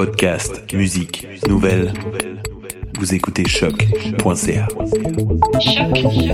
Podcast, musique, nouvelles. Vous écoutez choc.ca. J'ai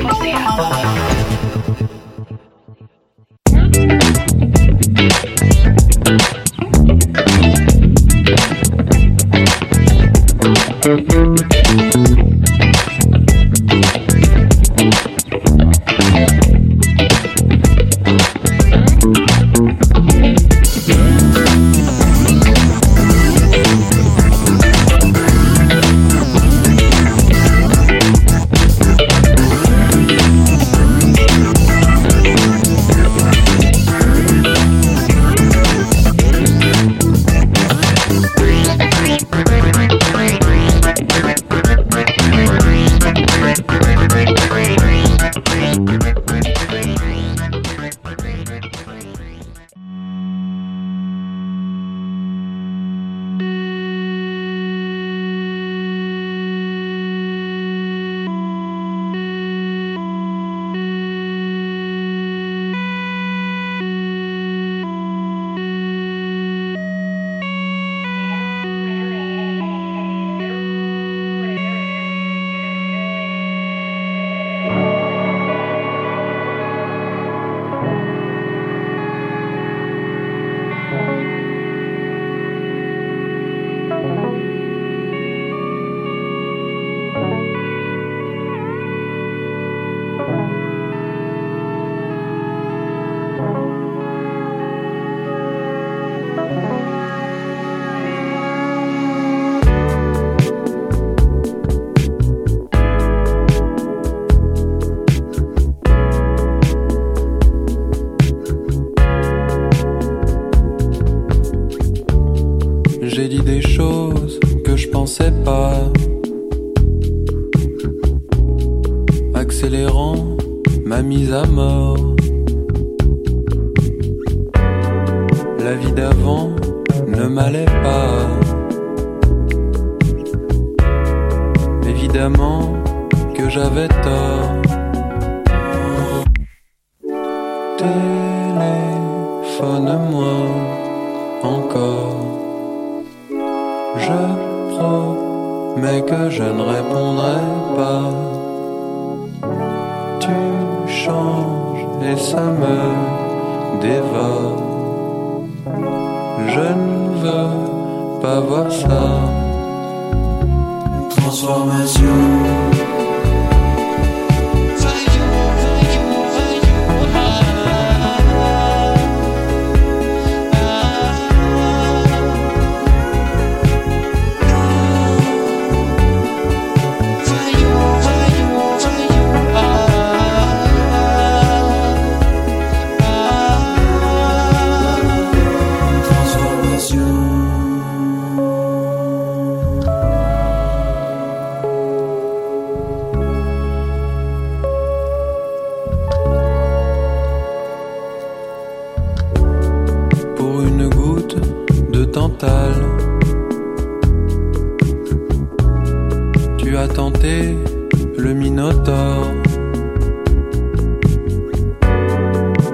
le Minotaure.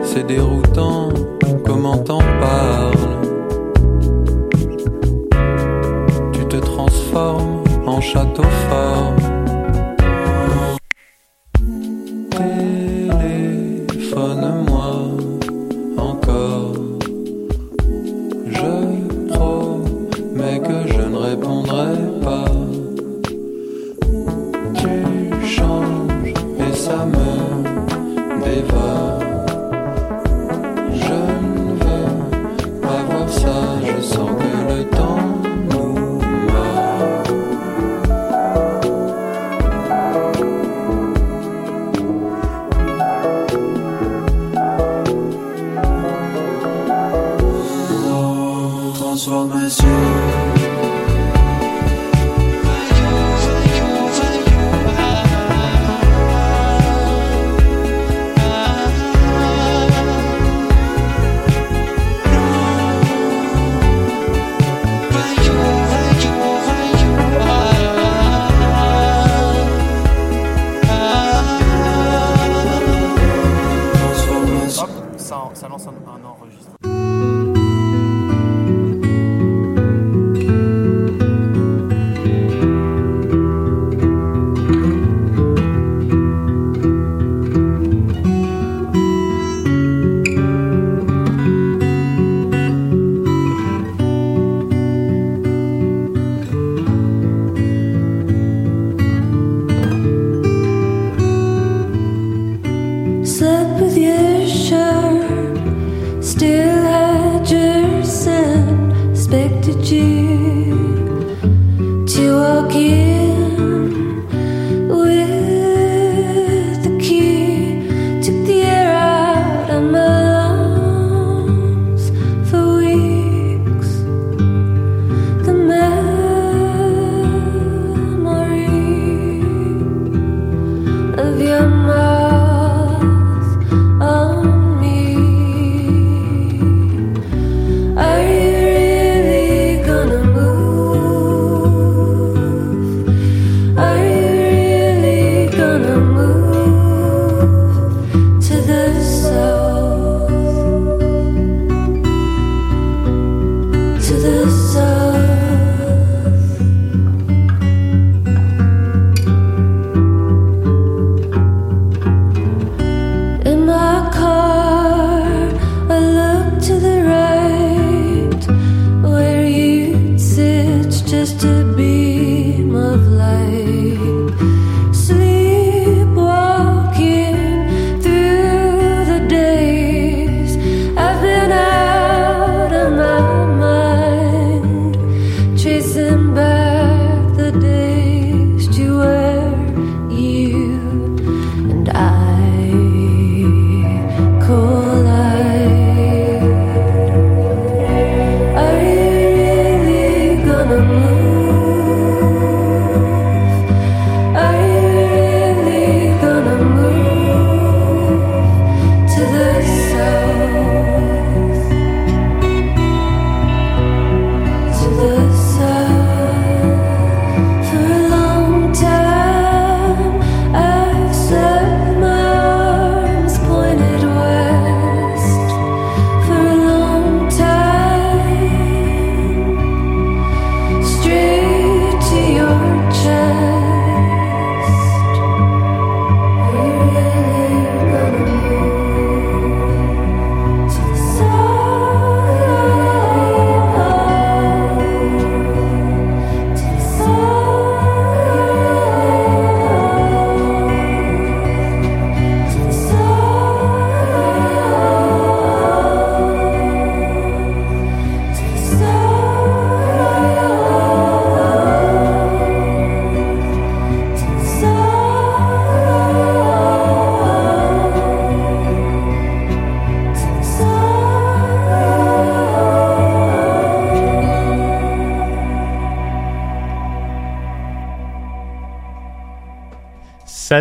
C'est déroutant, comment t'en parles? Tu te transformes en château fort. to you to walk in.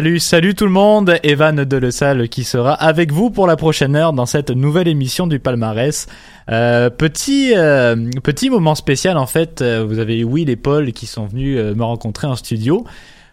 Salut, salut tout le monde, Evan de qui sera avec vous pour la prochaine heure dans cette nouvelle émission du palmarès. Euh, petit euh, petit moment spécial en fait, euh, vous avez Will et Paul qui sont venus euh, me rencontrer en studio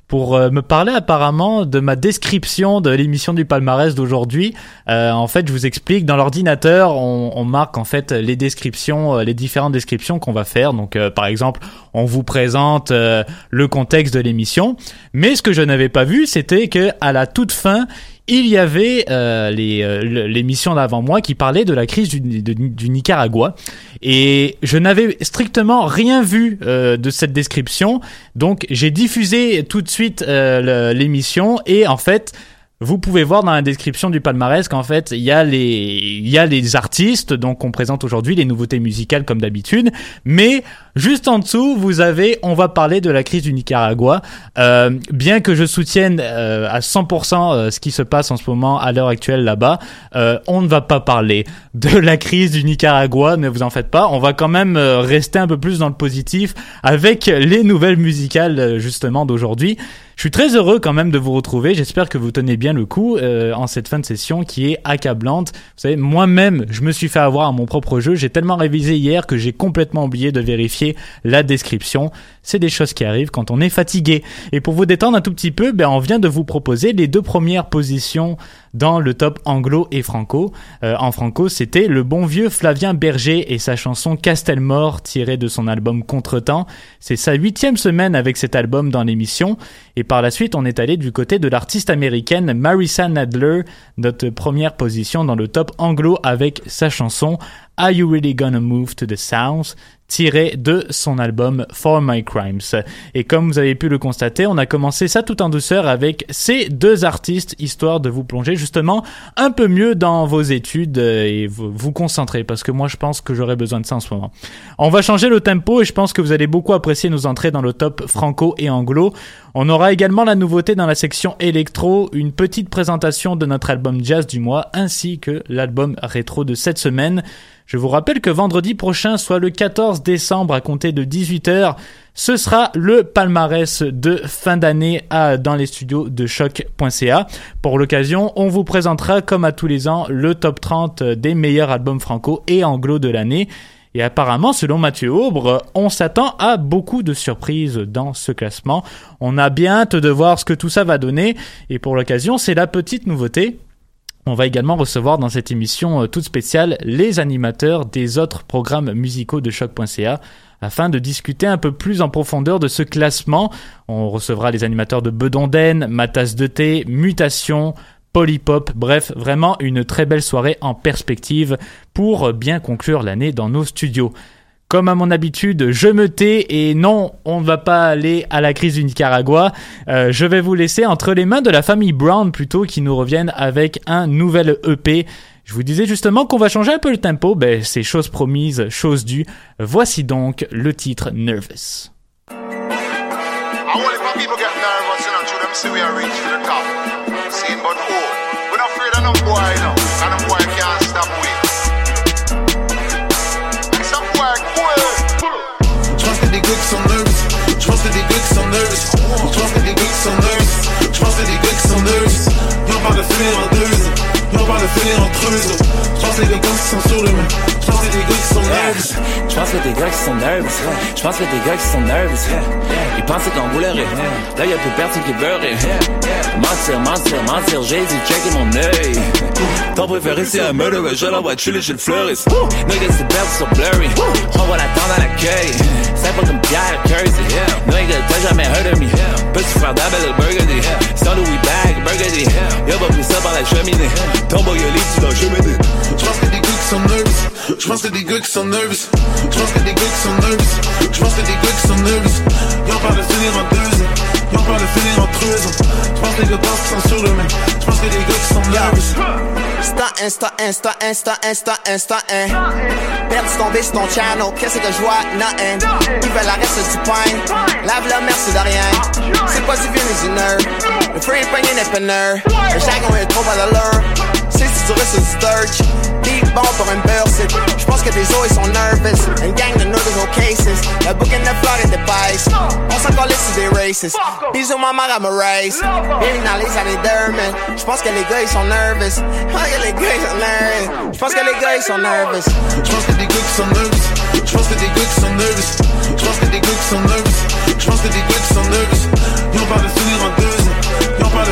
pour euh, me parler apparemment de ma description de l'émission du palmarès d'aujourd'hui. Euh, en fait, je vous explique, dans l'ordinateur, on, on marque en fait les descriptions, euh, les différentes descriptions qu'on va faire. Donc, euh, par exemple, on vous présente le contexte de l'émission. Mais ce que je n'avais pas vu, c'était que à la toute fin, il y avait euh, les, euh, l'émission d'avant moi qui parlait de la crise du, Nicaragua. Et je n'avais strictement rien vu euh, de cette description. Donc j'ai diffusé tout de suite euh, l'émission. Et en fait vous pouvez voir dans la description du palmarès qu'en fait il y a les il y a les artistes donc on présente aujourd'hui les nouveautés musicales comme d'habitude. Mais juste en dessous vous avez on va parler de la crise du Nicaragua. Euh, bien que je soutienne euh, à 100% euh, ce qui se passe en ce moment à l'heure actuelle là-bas euh, on ne va pas parler de la crise du Nicaragua ne vous en faites pas. On va quand même euh, rester un peu plus dans le positif avec les nouvelles musicales euh, justement d'aujourd'hui je suis très heureux quand même de vous retrouver. J'espère que vous tenez bien le coup euh, en cette fin de session qui est accablante. Vous savez, moi-même, je me suis fait avoir à mon propre jeu. J'ai tellement révisé hier que j'ai complètement oublié de vérifier la description. C'est des choses qui arrivent quand on est fatigué. Et pour vous détendre un tout petit peu, ben, on vient de vous proposer les deux premières positions dans le top anglo et franco. Euh, en franco, c'était le bon vieux Flavien Berger et sa chanson Castelmore tirée de son album Contretemps. C'est sa huitième semaine avec cet album dans l'émission. Et par la suite, on est allé du côté de l'artiste américaine Marissa Nadler, notre première position dans le top anglo avec sa chanson Are You Really Gonna Move to the Sounds tiré de son album For My Crimes. Et comme vous avez pu le constater, on a commencé ça tout en douceur avec ces deux artistes, histoire de vous plonger justement un peu mieux dans vos études et vous, vous concentrer, parce que moi je pense que j'aurais besoin de ça en ce moment. On va changer le tempo et je pense que vous allez beaucoup apprécier nos entrées dans le top franco et anglo. On aura également la nouveauté dans la section électro, une petite présentation de notre album jazz du mois, ainsi que l'album rétro de cette semaine. Je vous rappelle que vendredi prochain, soit le 14 décembre à compter de 18h, ce sera le palmarès de fin d'année à- dans les studios de choc.ca. Pour l'occasion, on vous présentera comme à tous les ans le top 30 des meilleurs albums franco et anglo de l'année. Et apparemment, selon Mathieu Aubre, on s'attend à beaucoup de surprises dans ce classement. On a bien de voir ce que tout ça va donner. Et pour l'occasion, c'est la petite nouveauté. On va également recevoir dans cette émission euh, toute spéciale les animateurs des autres programmes musicaux de choc.ca afin de discuter un peu plus en profondeur de ce classement. On recevra les animateurs de Bedonden, Matas de thé, Mutation, Polypop, bref, vraiment une très belle soirée en perspective pour bien conclure l'année dans nos studios. Comme à mon habitude, je me tais et non, on ne va pas aller à la crise du Nicaragua. Euh, je vais vous laisser entre les mains de la famille Brown plutôt qui nous reviennent avec un nouvel EP. Je vous disais justement qu'on va changer un peu le tempo, ben c'est chose promise, chose due. Voici donc le titre Nervous. I them see we are reach to the top. See, but oh, we're not afraid of no boy, you know. And them boy can't stop we. Some boy, cool. Je pense que des gars qui sont nervous. Je pense que des gars qui sont nervous. Je pense que des gars qui sont nervous. Je pense que des gars qui sont nervous. Y'en parle de filer en deux. Y'en parle de filer en creuse. Je pense que des gars qui sont sur le main. Je pense que des gars qui sont nervous. Je pense que des gars qui sont nervous. Je pense que des gars qui sont nervous. Ils pensaient qu'on boulerait. Là, y'a plus personne qui beurrait. Mentir, mentir, mentir. J'ai dit checker mon œil. Ton préféré, c'est un murder. Je l'envoie chiller chez le fleuriste. Niggas, c'est perdu sur blurry. On va l'attendre à l'accueil. C'est pas comme Pierre Kersey. Nigga, t'as jamais heard of me. Petit frère d'Abel le Burgundy. Sans Louis Bag, Burgundy. Y'a pas pris ça par la cheminée. Ton boy, il est dans la cheminée. Je pense que des gars qui sont nervous. Je pense que des gars qui sont nervous. Je pense que des gars qui sont nervous. Je pense que des gars qui sont nervous. Y'en parle de finir en deux ans. Y'en parle de finir en trois ans. Je pense que des gars qui sont sur le main. Je pense que des gars qui sont nervous. Instant, instant, instant, instant, instant, instant, hein. Perdu ton bitch, ton channel, qu'est-ce que je vois? Nothing. Ils veulent la reste du pain. Lave le merci de rien. C'est pas du vieux ni du nerd. Le free pogné n'est pas nerd. Le chagrin est trop à l'heure. C'est si tu restes du dirt. Deep bon pour une burst. J'pense que des os ils sont nervous. Une gang de au cases. Le bouquin de fleurs et des pies. On s'en calait sur des races. Bisous, ma mère, I'm a race. Bienvenue dans les années d'Herman. J'pense que les gars, ils sont nervous. Ah, que les gars, ils sont nervous. J'pense que les gars, ils sont nervous. J'pense que des gars qui sont nervous. J'pense que des gars qui sont nervous. J'pense que des gars qui nervous. J'pense que des gars qui sont nervous.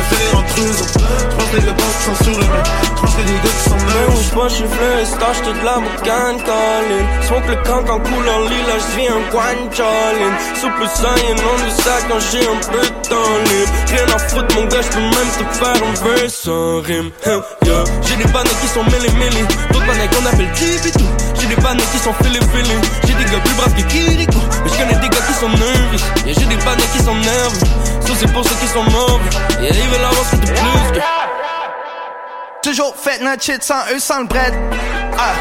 Finir en trois ans. J'pense gars qui sont sur le mec. J'pense des gars qui sont nervous. où j'pense je fleur, stache toute la boucane colline Smoke le camp en couleur lila, j'viens un guancholin Souple sang et non de sac quand j'ai un peu de temps libre. Rien à foutre mon gars, j'peux même te faire un verse sans rime. Hell yeah. J'ai des bannettes qui sont mêlés mêlés D'autres bannettes qu'on appelle Tibitou J'ai des bannettes qui sont filés filés J'ai des gars plus braves que Kiriko Mais j'connais des gars qui sont nerveux. Et j'ai des bannettes qui sont nerveux Ça c'est pour ceux qui sont mauvais Et ils veulent avoir ce de plus que Toujours fait notre shit sans eux, sans le bread. Ah,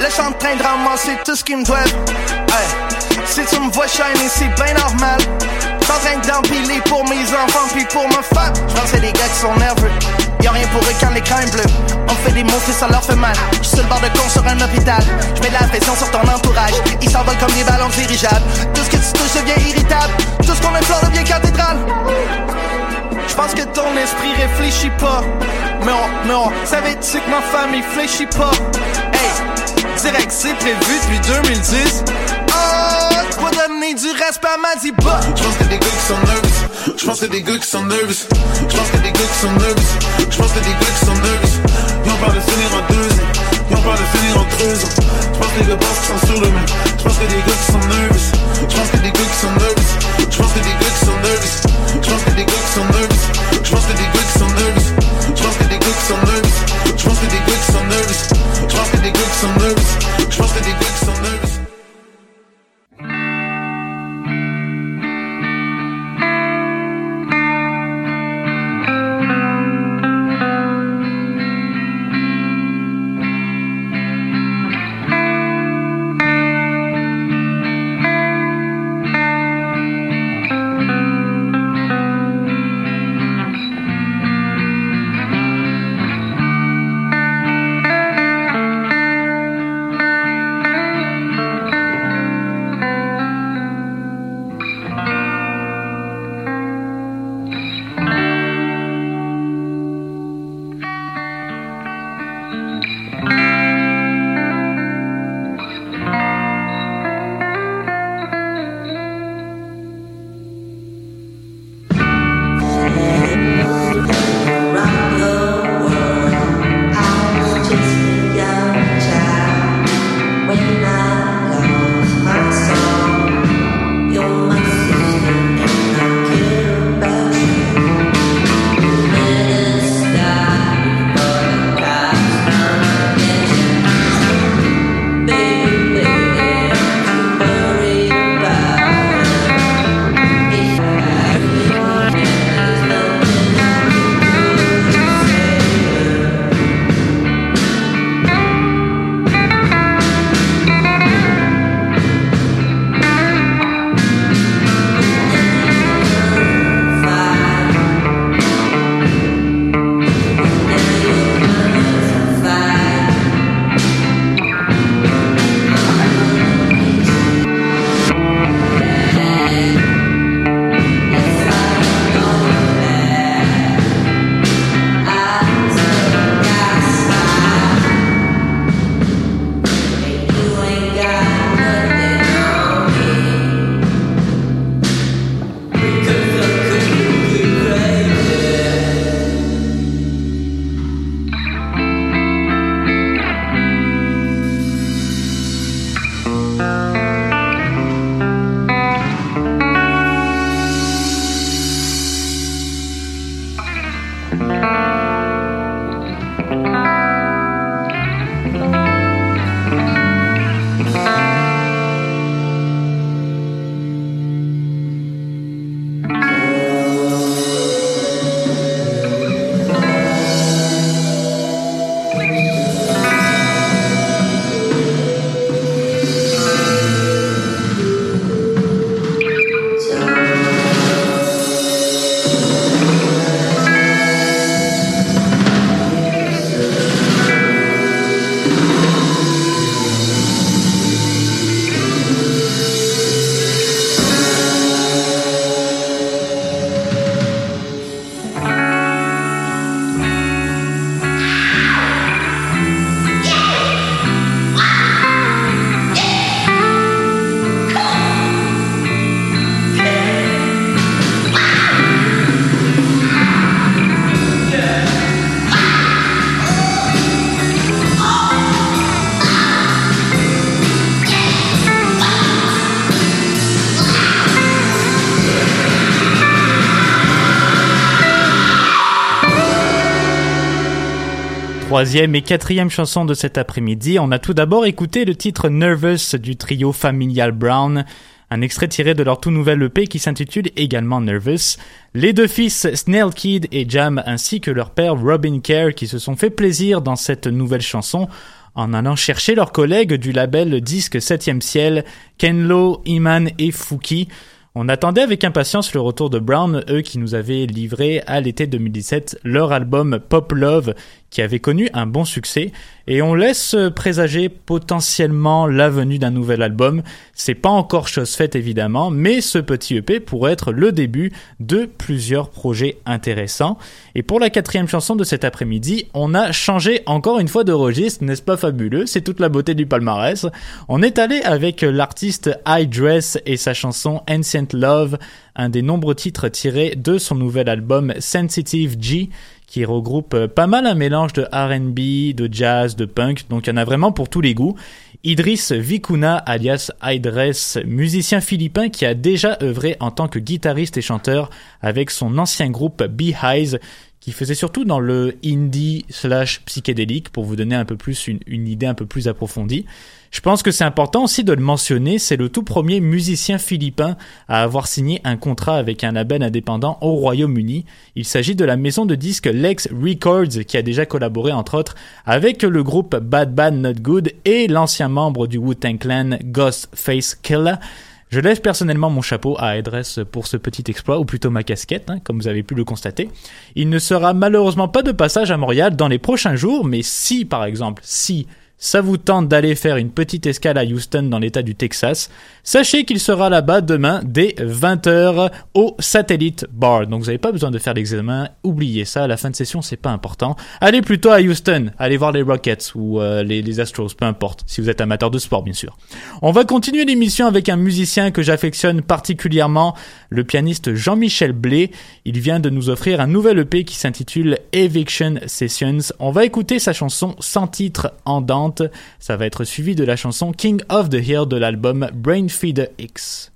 là en train de ramasser tout ce qui me doit. Ah, si tu me vois shiner, c'est bien normal. J'suis en train d'empiler pour mes enfants puis pour ma femme. J'pense c'est des gars qui sont nerveux. Y'a rien pour eux quand l'écran est bleu. On fait des mots, ça leur fait mal. J'suis sur le bord de con sur un hôpital. J'mets de la pression sur ton entourage. Ils s'envolent comme des ballons dirigeables. Tout ce que tu touches devient irritable. Tout ce qu'on implore devient cathédrale. Je pense que ton esprit réfléchit pas. Mais on, mais on savait-tu que ma famille fléchit pas? Hey, direct, c'est prévu depuis 2010. Oh, dois donner du respect ma diba. J'pense que des gars qui sont nervous. J'pense que des gars qui sont nervous. J'pense que des gars qui sont nervous. J'pense que des gars qui sont nervous. Ils ont pas de finir en deux ans. Ils pas de finir en trois ans. J'pense que les gars qui sont sur le mec. J'pense que des gars qui sont nervous. J'pense que des gars qui sont nervous. J'pense que des gars qui sont nervous. J'pense que des gars qui sont nervous. J'pense que des gars qui sont nervous. J'pense que des gars qui sont nervous. J'pense que des gars qui sont nervous. J'pense que des gars qui sont nervous. J'pense que des gars qui sont nervous. Troisième et quatrième chanson de cet après-midi, on a tout d'abord écouté le titre Nervous du trio Familial Brown, un extrait tiré de leur tout nouvel EP qui s'intitule également Nervous. Les deux fils Snail Kid et Jam ainsi que leur père Robin Kerr qui se sont fait plaisir dans cette nouvelle chanson en allant chercher leurs collègues du label disque 7e ciel, Kenlo, Iman et Fouki. On attendait avec impatience le retour de Brown, eux qui nous avaient livré à l'été 2017 leur album Pop Love, qui avait connu un bon succès, et on laisse présager potentiellement la venue d'un nouvel album. C'est pas encore chose faite évidemment, mais ce petit EP pourrait être le début de plusieurs projets intéressants. Et pour la quatrième chanson de cet après-midi, on a changé encore une fois de registre, n'est-ce pas fabuleux? C'est toute la beauté du palmarès. On est allé avec l'artiste I Dress et sa chanson Ancient Love, un des nombreux titres tirés de son nouvel album Sensitive G qui regroupe euh, pas mal un mélange de R&B, de jazz, de punk, donc il y en a vraiment pour tous les goûts. Idriss Vikuna, alias Idress, musicien philippin qui a déjà œuvré en tant que guitariste et chanteur avec son ancien groupe Beehives, qui faisait surtout dans le indie slash psychédélique, pour vous donner un peu plus une idée un peu plus approfondie. Je pense que c'est important aussi de le mentionner, c'est le tout premier musicien philippin à avoir signé un contrat avec un label indépendant au Royaume-Uni. Il s'agit de la maison de disques Lex Records qui a déjà collaboré entre autres avec le groupe Bad Bad Not Good et l'ancien membre du Wu-Tang Clan Ghostface Killah. Je lève personnellement mon chapeau à Edress pour ce petit exploit, ou plutôt ma casquette, hein, comme vous avez pu le constater. Il ne sera malheureusement pas de passage à Montréal dans les prochains jours, mais si, par exemple, si ça vous tente d'aller faire une petite escale à Houston dans l'état du Texas, sachez qu'il sera là-bas demain dès 20h au Satellite Bar. Donc vous n'avez pas besoin de faire l'examen, oubliez ça, la fin de session c'est pas important. Allez plutôt à Houston, allez voir les Rockets ou euh, les, les Astros, peu importe, si vous êtes amateur de sport bien sûr. On va continuer l'émission avec un musicien que j'affectionne particulièrement, le pianiste Jean-Michel Blé. Il vient de nous offrir un nouvel EP qui s'intitule Eviction Sessions. On va écouter sa chanson sans titre en Ça va être suivi de la chanson King of the Hill de l'album Brainfeeder X.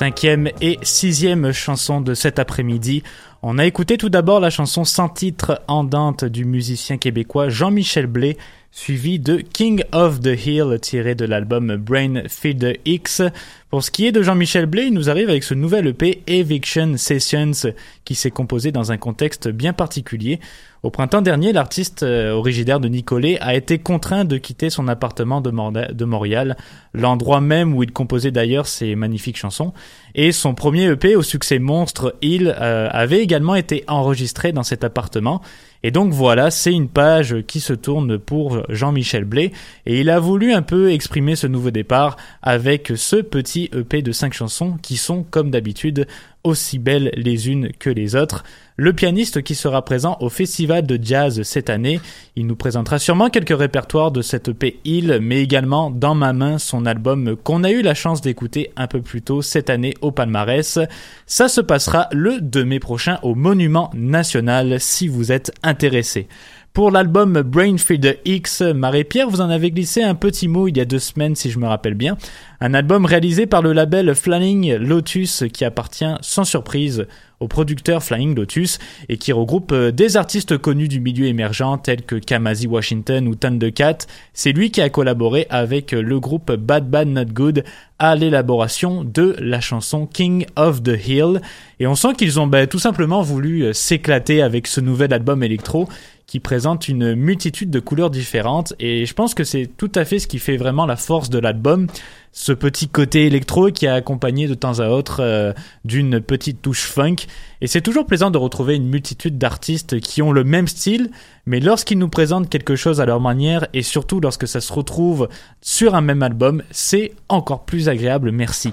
Cinquième et sixième chanson de cet après-midi. On a écouté tout d'abord la chanson sans titre Andante du musicien québécois Jean-Michel Blé, suivi de King of the Hill tiré de l'album Brain Feed X. Pour ce qui est de Jean-Michel Blé, il nous arrive avec ce nouvel EP Eviction Sessions qui s'est composé dans un contexte bien particulier. Au printemps dernier, l'artiste euh, originaire de Nicolet a été contraint de quitter son appartement de, Montréal, l'endroit même où il composait d'ailleurs ses magnifiques chansons. Et son premier EP au succès monstre, Il, euh, avait également été enregistré dans cet appartement. Et donc voilà, c'est une page qui se tourne pour Jean-Michel Blé. Et il a voulu un peu exprimer ce nouveau départ avec ce petit EP de 5 chansons qui sont, comme d'habitude, aussi belles les unes que les autres. Le pianiste qui sera présent au Festival de Jazz cette année, il nous présentera sûrement quelques répertoires de cette EP Hill, mais également Dans ma main, son album qu'on a eu la chance d'écouter un peu plus tôt cette année au palmarès. Ça se passera le 2 mai prochain au Monument National si vous êtes intéressé. Pour l'album Brainfeeder X, Marie-Pierre, vous en avez glissé un petit mot il y a deux semaines si je me rappelle bien. Un album réalisé par le label Flying Lotus qui appartient sans surprise au producteur Flying Lotus et qui regroupe euh, des artistes connus du milieu émergent tels que Kamasi Washington ou Thundercat. C'est lui qui a collaboré avec le groupe Bad Bad Not Good à l'élaboration de la chanson King of the Hill. Et on sent qu'ils ont ben, tout simplement voulu euh, s'éclater avec ce nouvel album électro qui présente une multitude de couleurs différentes et je pense que c'est tout à fait ce qui fait vraiment la force de l'album ce petit côté électro qui est accompagné de temps à autre euh, d'une petite touche funk. Et c'est toujours plaisant de retrouver une multitude d'artistes qui ont le même style mais lorsqu'ils nous présentent quelque chose à leur manière et surtout lorsque ça se retrouve sur un même album c'est encore plus agréable. Merci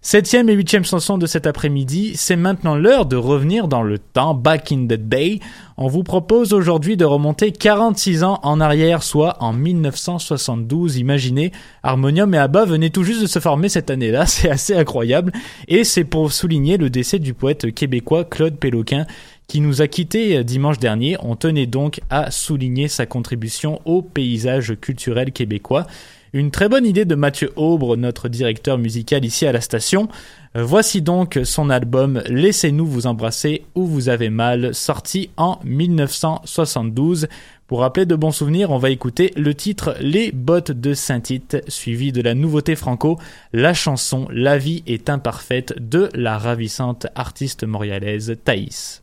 Septième et huitième chanson de cet après-midi, c'est maintenant l'heure de revenir dans le temps, back in the day. On vous propose aujourd'hui de remonter 46 ans en arrière, soit en 1972. Imaginez, Harmonium et ABBA venaient tout juste de se former cette année-là, c'est assez incroyable. Et c'est pour souligner le décès du poète québécois Claude Péloquin, qui nous a quittés dimanche dernier. On tenait donc à souligner sa contribution au paysage culturel québécois. Une très bonne idée de Mathieu Aubre, notre directeur musical ici à la station. Euh, Voici donc son album Laissez-nous vous embrasser où vous avez mal, sorti en 1972. Pour rappeler de bons souvenirs, on va écouter le titre Les bottes de Saint-Tite, suivi de la nouveauté franco, la chanson La vie est imparfaite de la ravissante artiste montréalaise Thaïs.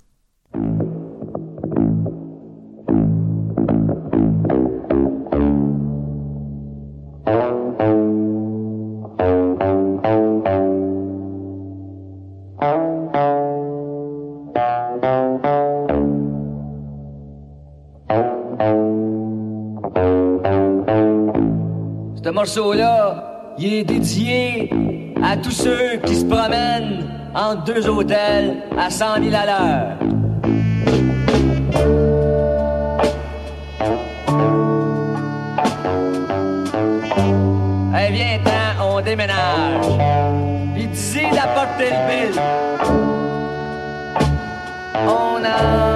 Ce morceau-là, il est dédié à tous ceux qui se promènent entre deux hôtels à 100 000 à l'heure. Hey, viens ten on déménage. Puis d'ici la porte le bill. On emporte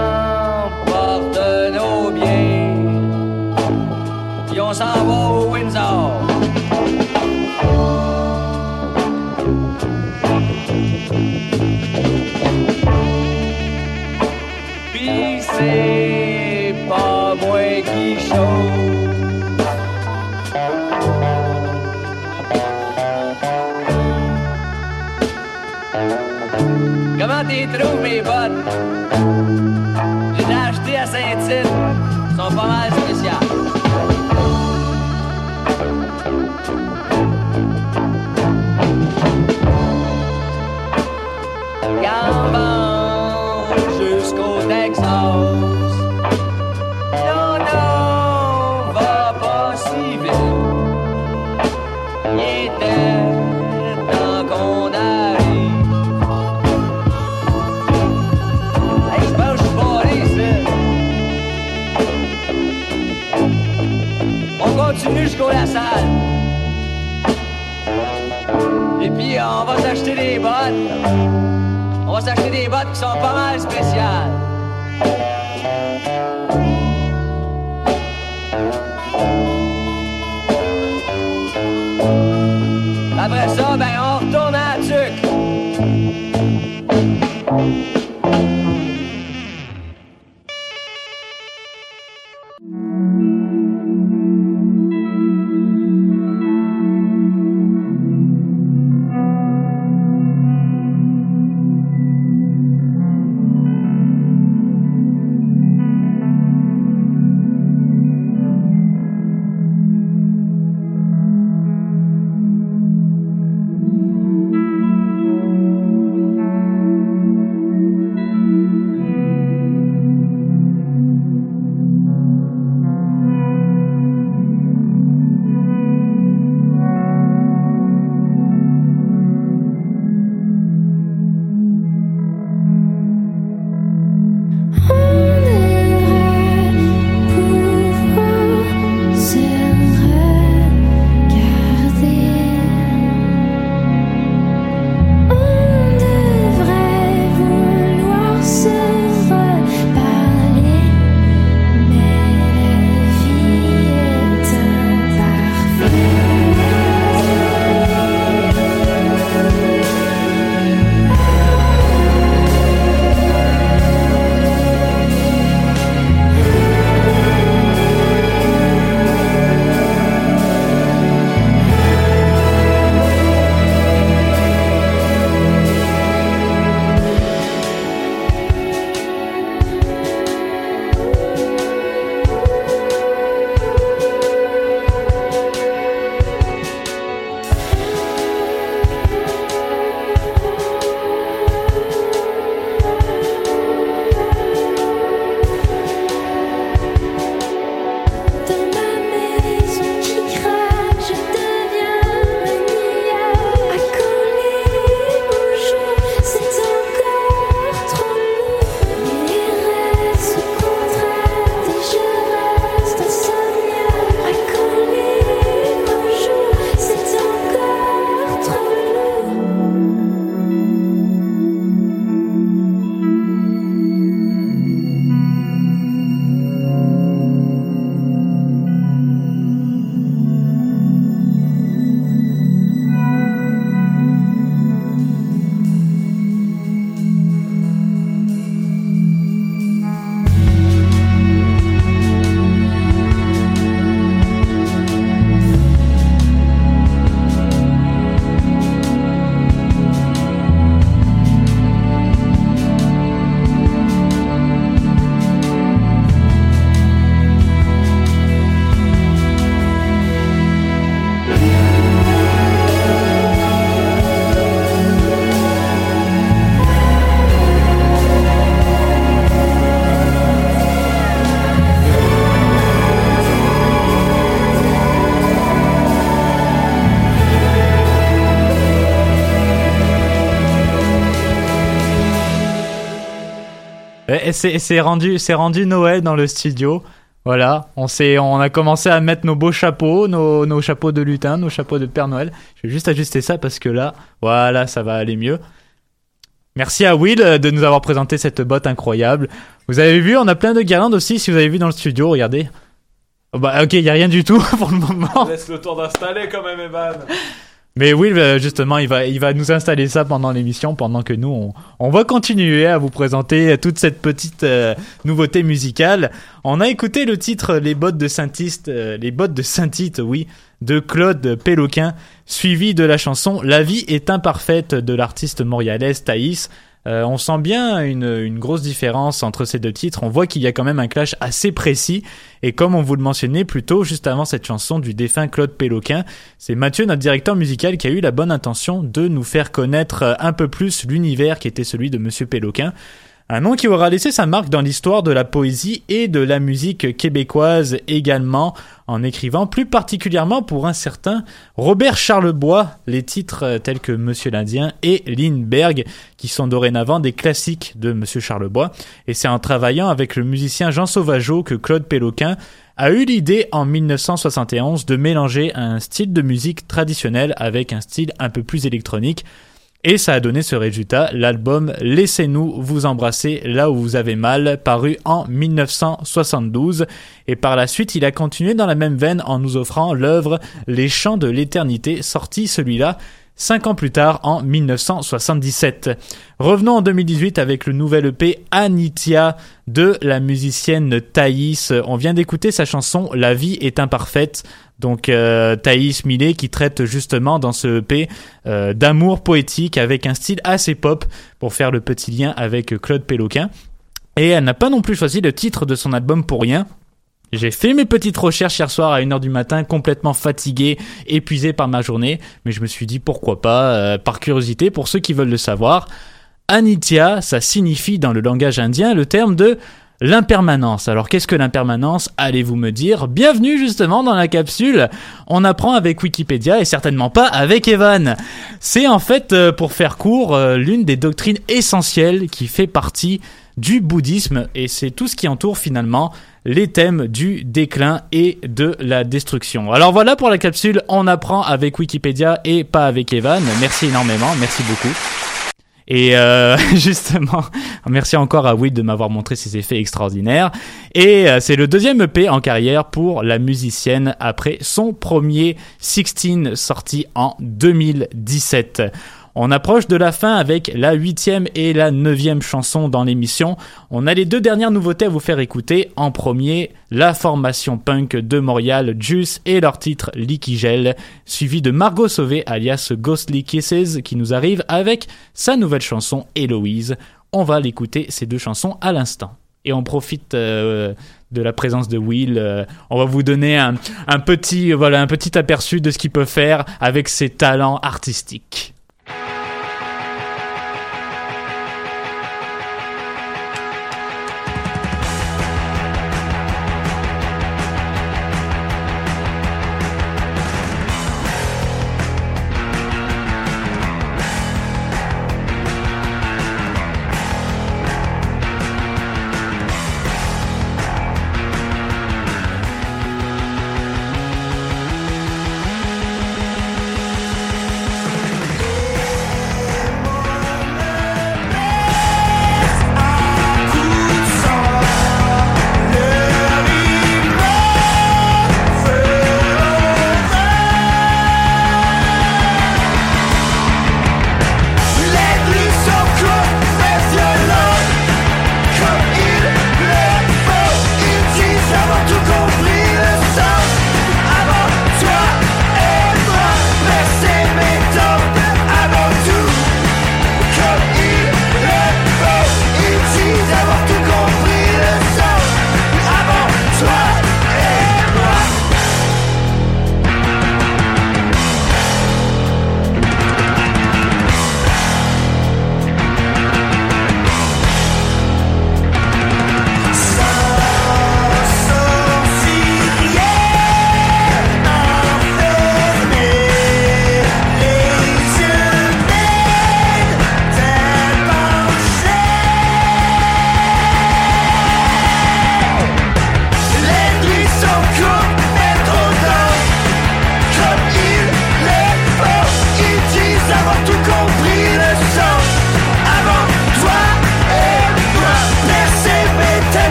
va s'acheter des bottes. On va s'acheter des bottes qui sont pas mal spéciales. C'est rendu, rendu Noël dans le studio. Voilà, on on a commencé à mettre nos beaux chapeaux, nos, chapeaux de lutin, nos chapeaux de Père Noël. Je vais juste ajuster ça parce que là, voilà, ça va aller mieux. Merci à Will euh, de nous avoir présenté cette botte incroyable. Vous avez vu, on a plein de guirlandes aussi. Si vous avez vu dans le studio, regardez. Oh bah ok, il y a rien du tout pour le moment. Laisse le temps d'installer quand même, Evan. Mais Will, euh, justement, il va, il va nous installer ça pendant l'émission, pendant que nous, on, on va continuer à vous présenter toute cette petite euh, nouveauté musicale. On a écouté le titre Les bottes de Saint-Tite, euh, les bottes de Saint-Tite, oui, de Claude Péloquin, suivi de la chanson La vie est imparfaite de l'artiste montréalaise Thaïs. Euh, on sent bien une, une grosse différence entre ces deux titres. On voit qu'il y a quand même un clash assez précis. Et comme on vous le mentionnait plus tôt, juste avant cette chanson du défunt Claude Péloquin, c'est Mathieu, notre directeur musical, qui a eu la bonne intention de nous faire connaître euh, un peu plus l'univers qui était celui de Monsieur Péloquin. Un nom qui aura laissé sa marque dans l'histoire de la poésie et de la musique québécoise également, en écrivant plus particulièrement pour un certain Robert Charlebois, les titres euh, tels que Monsieur l'Indien et Lindbergh, qui sont dorénavant des classiques de Monsieur Charlebois. Et c'est en travaillant avec le musicien Jean Sauvageau que Claude Péloquin a eu l'idée en 1971 de mélanger un style de musique traditionnel avec un style un peu plus électronique. Et ça a donné ce résultat, l'album Laissez-nous vous embrasser là où vous avez mal, paru en 1972. Et par la suite, il a continué dans la même veine en nous offrant l'œuvre Les Chants de l'éternité, sorti celui-là cinq ans plus tard en 1977. Revenons en 2018 avec le nouvel EP Anitia de la musicienne Thaïs. On vient d'écouter sa chanson La vie est imparfaite. Donc euh, Thaïs Millet qui traite justement dans ce EP euh, d'amour poétique avec un style assez pop pour faire le petit lien avec Claude Péloquin. Et elle n'a pas non plus choisi le titre de son album pour rien. J'ai fait mes petites recherches hier soir à 1h du matin, complètement fatigué, épuisé par ma journée, mais je me suis dit pourquoi pas, euh, par curiosité, pour ceux qui veulent le savoir. Anitya, ça signifie dans le langage indien le terme de l'impermanence. Alors qu'est-ce que l'impermanence? Allez-vous me dire Bienvenue justement dans la capsule. On apprend avec Wikipédia et certainement pas avec Evan. C'est en fait, euh, pour faire court, euh, l'une des doctrines essentielles qui fait partie du bouddhisme et c'est tout ce qui entoure finalement les thèmes du déclin et de la destruction. Alors voilà pour la capsule, on apprend avec Wikipédia et pas avec Evan. Merci énormément, merci beaucoup. Et euh, justement, merci encore à Will de m'avoir montré ces effets extraordinaires. Et euh, c'est le deuxième EP en carrière pour la musicienne après son premier 16 sorti en 2017. On approche de la fin avec la huitième et la neuvième chanson dans l'émission. On a les deux dernières nouveautés à vous faire écouter. En premier, la formation punk de Montréal, Juice et leur titre Leaky Gel, suivi de Margot Sauvé alias Ghostly Kisses qui nous arrive avec sa nouvelle chanson Héloïse. On va l'écouter ces deux chansons à l'instant. Et on profite euh, de la présence de Will. euh, on va vous donner un petit aperçu de ce qu'il peut faire avec ses talents artistiques.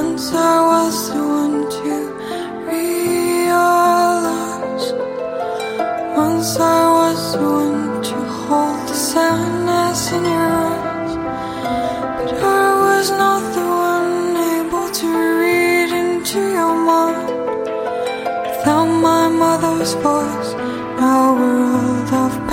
Once I was the one to realize. Once I was the one to hold the sadness in your eyes. But I was not the one able to read into your mind. Without my mother's voice, a world of pantomime.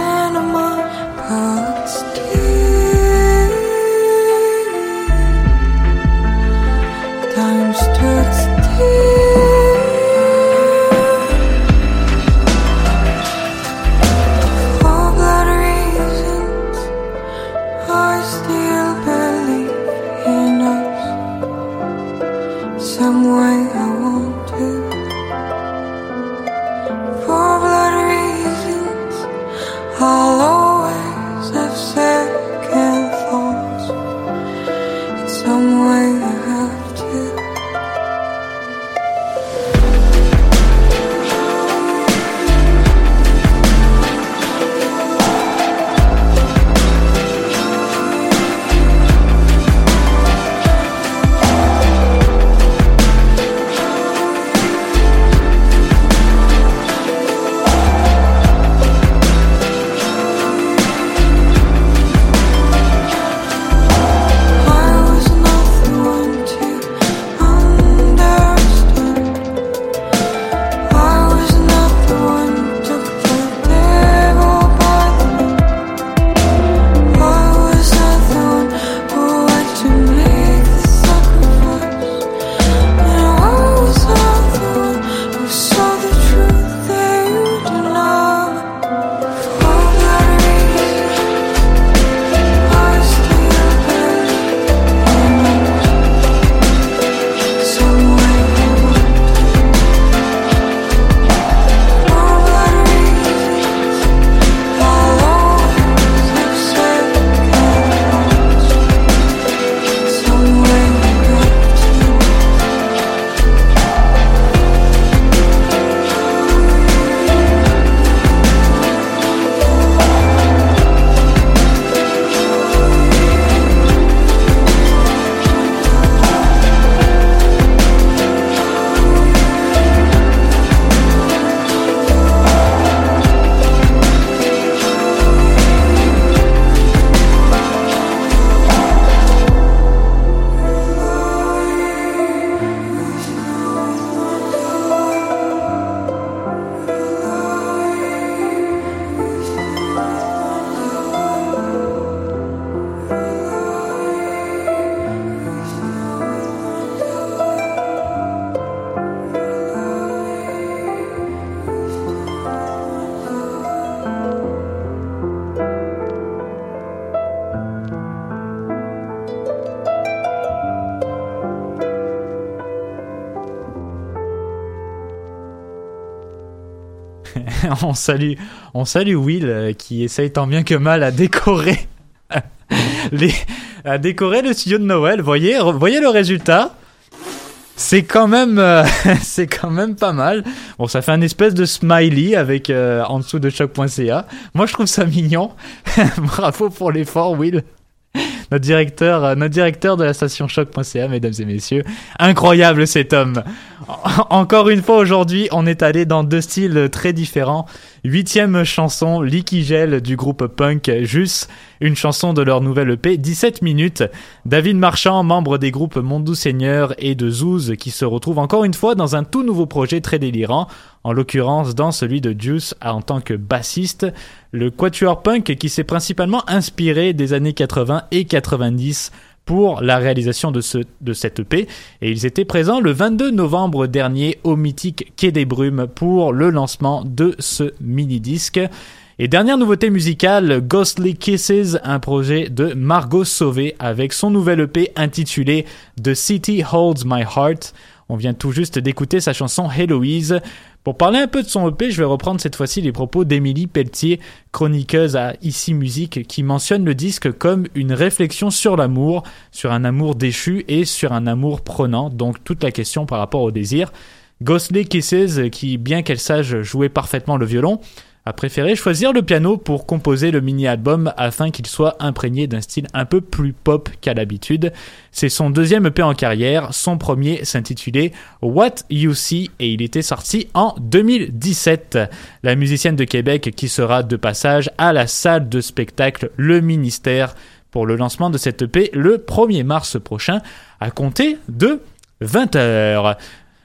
On salue, Will euh, qui essaye tant bien que mal à décorer le studio de Noël. Voyez, voyez le résultat. C'est quand même, euh, c'est quand même pas mal. Bon, ça fait un espèce de smiley avec euh, en dessous de choc.ca. Moi, je trouve ça mignon. Bravo pour l'effort, Will. Notre directeur, euh, notre directeur de la station choc.ca, mesdames et messieurs. Incroyable cet homme. En- Encore une fois aujourd'hui, on est allé dans deux styles très différents. Huitième chanson, Licky Gel du groupe punk Jus, une chanson de leur nouvelle EP, 17 minutes. David Marchand, membre des groupes Mondou Seigneur et de Zouz, qui se retrouve encore une fois dans un tout nouveau projet très délirant, en l'occurrence dans celui de Juice en tant que bassiste. Le quatuor punk qui s'est principalement inspiré des années 80 et 90 pour la réalisation de, ce, de cette EP et ils étaient présents le 22 novembre dernier au mythique Quai des Brumes pour le lancement de ce mini-disque. Et dernière nouveauté musicale, Ghostly Kisses, un projet de Margot Sauvé avec son nouvel EP intitulé The City Holds My Heart. On vient tout juste d'écouter sa chanson Héloïse. Pour parler un peu de son EP, je vais reprendre cette fois-ci les propos d'Émilie Pelletier, chroniqueuse à Ici Musique, qui mentionne le disque comme une réflexion sur l'amour, sur un amour déchu et sur un amour prenant, donc toute la question par rapport au désir. Ghostly Kisses, qui, bien qu'elle sache jouer parfaitement le violon, a préféré choisir le piano pour composer le mini-album afin qu'il soit imprégné d'un style un peu plus pop qu'à l'habitude. C'est son deuxième EP en carrière, son premier s'intitulait What You See et il était sorti en 2017. La musicienne de Québec qui sera de passage à la salle de spectacle Le Ministère pour le lancement de cette EP le 1er mars prochain à compter de 20h.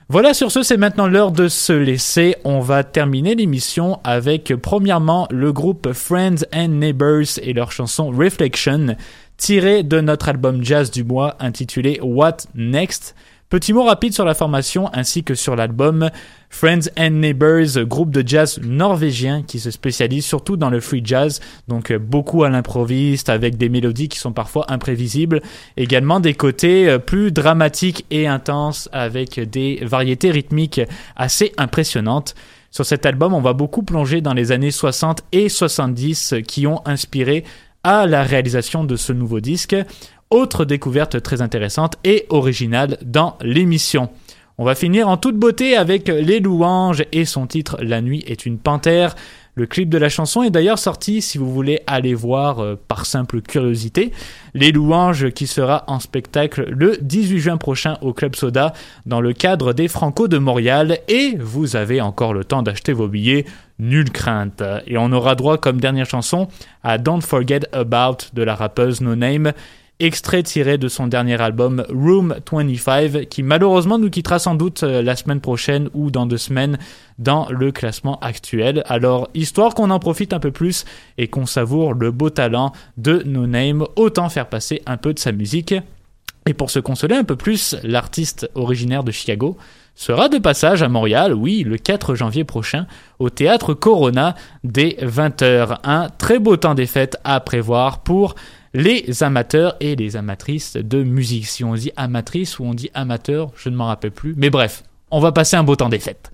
Voilà, sur ce, c'est maintenant l'heure de se laisser. On va terminer l'émission avec, premièrement, le groupe Friends and Neighbors et leur chanson Reflection, tirée de notre album jazz du mois intitulé What Next? Petit mot rapide sur la formation ainsi que sur l'album. Friends and Neighbors, groupe de jazz norvégien qui se spécialise surtout dans le free jazz, donc euh, beaucoup à l'improviste avec des mélodies qui sont parfois imprévisibles, également des côtés euh, plus dramatiques et intenses avec des variétés rythmiques assez impressionnantes. Sur cet album, on va beaucoup plonger dans les années 60 et 70 qui ont inspiré à la réalisation de ce nouveau disque. Autre découverte très intéressante et originale dans l'émission. On va finir en toute beauté avec Les Louanges et son titre La nuit est une panthère. Le clip de la chanson est d'ailleurs sorti si vous voulez aller voir euh, par simple curiosité. Les Louanges qui sera en spectacle le 18 juin prochain au Club Soda dans le cadre des Franco de Montréal et vous avez encore le temps d'acheter vos billets. Nulle crainte. Et on aura droit comme dernière chanson à Don't Forget About de la rappeuse No Name extrait tiré de son dernier album Room 25, qui malheureusement nous quittera sans doute euh, la semaine prochaine ou dans deux semaines dans le classement actuel. Alors, histoire qu'on en profite un peu plus et qu'on savoure le beau talent de No Name, autant faire passer un peu de sa musique. Et pour se consoler un peu plus, l'artiste originaire de Chicago sera de passage à Montréal, oui, le 4 janvier prochain, au théâtre Corona dès 20h. Un très beau temps des fêtes à prévoir pour les amateurs et les amatrices de musique. Si on dit amatrice ou on dit amateur, je ne m'en rappelle plus. Mais bref, on va passer un beau temps des fêtes.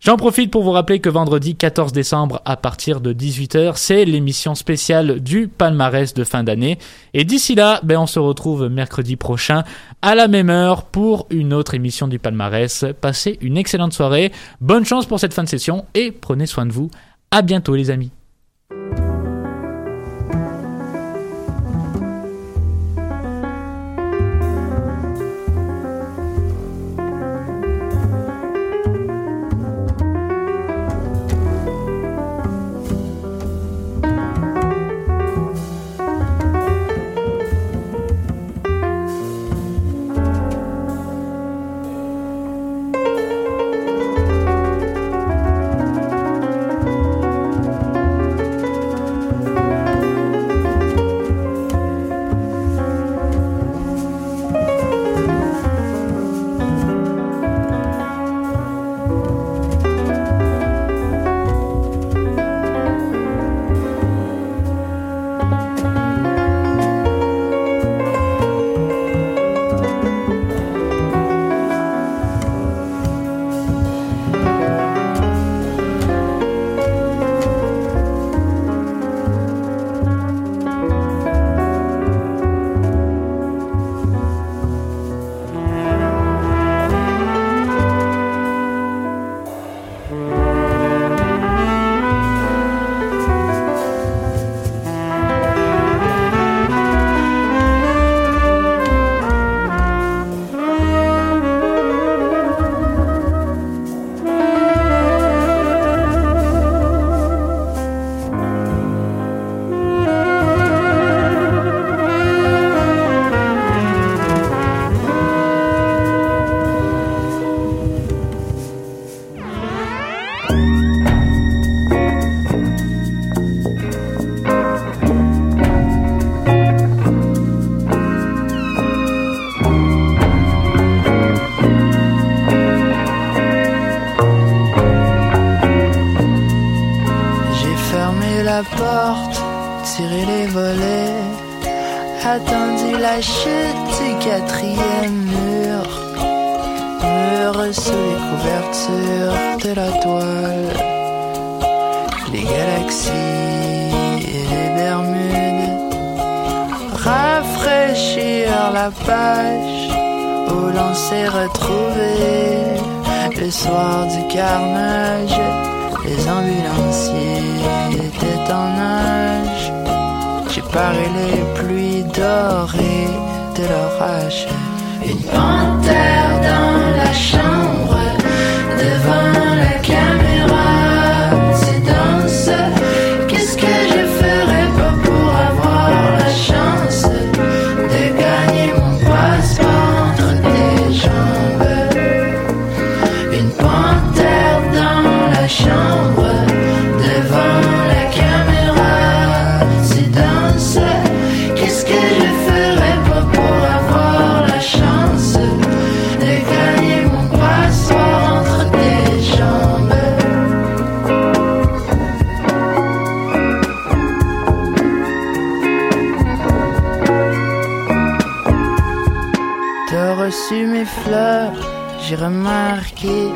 J'en profite pour vous rappeler que vendredi 14 décembre à partir de 18h, c'est l'émission spéciale du palmarès de fin d'année. Et d'ici là, ben, on se retrouve mercredi prochain à la même heure pour une autre émission du palmarès. Passez une excellente soirée, bonne chance pour cette fin de session et prenez soin de vous. À bientôt les amis. La porte, tiré les volets, attendu la chute du quatrième mur. Mur sous les couvertures de la toile, les galaxies et les Bermudes. Rafraîchir la page où l'on s'est retrouvé le soir du carnage Les ambulanciers étaient en nage. J'ai paré les pluies dorées de l'orage. Une panthère dans la chambre devant la caméra. J'ai remarqué.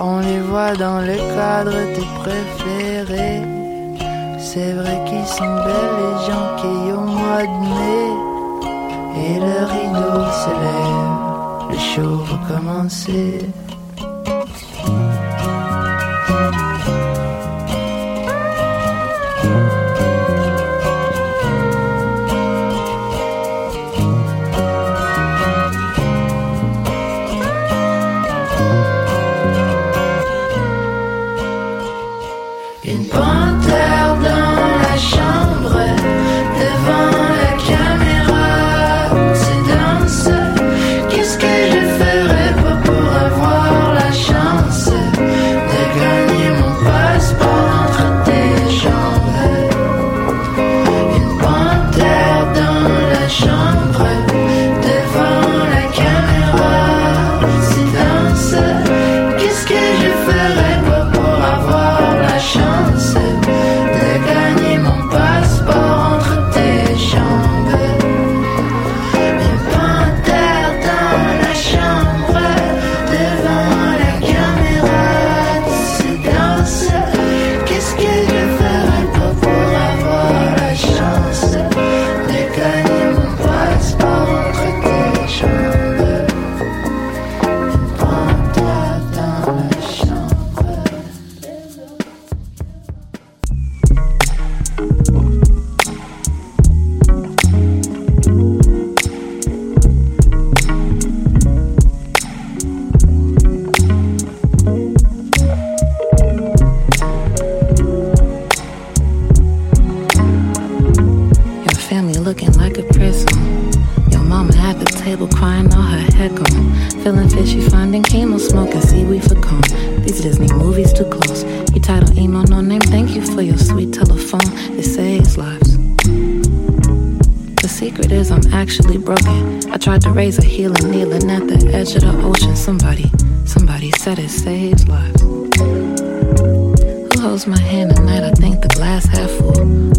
On les voit dans le cadre tes préférés. C'est vrai qu'ils sont belles les gens qui au mois de mai. Et le rideau se lève, le show va commencer.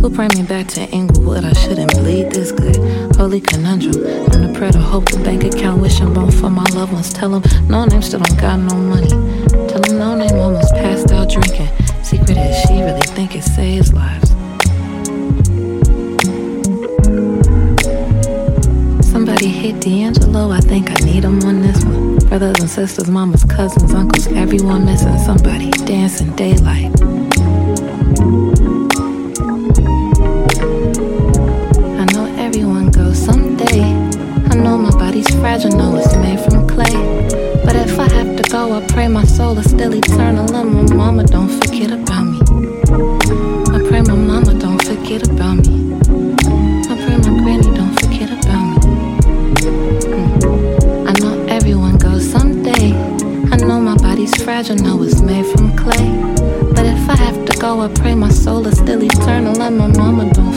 Who bring me back to Inglewood? I shouldn't bleed this good. Holy conundrum. I'm the prayer to hope the bank account wishing bone for my loved ones. Tell them no name still don't got no money. Tell them no name almost passed out drinking. Secret is she really think it saves lives. Somebody hit D'Angelo, I think I need him on this one. Brothers and sisters, mamas, cousins, uncles, everyone missing somebody. Dancing daylight. Fragile, it's made from clay. But if I have to go, I pray my soul is still eternal. And my mama don't forget about me. I pray my mama don't forget about me. I pray my granny don't forget about me. Mm. I know everyone goes someday. I know my body's fragile, know it's made from clay. But if I have to go, I pray my soul is still eternal. And my mama don't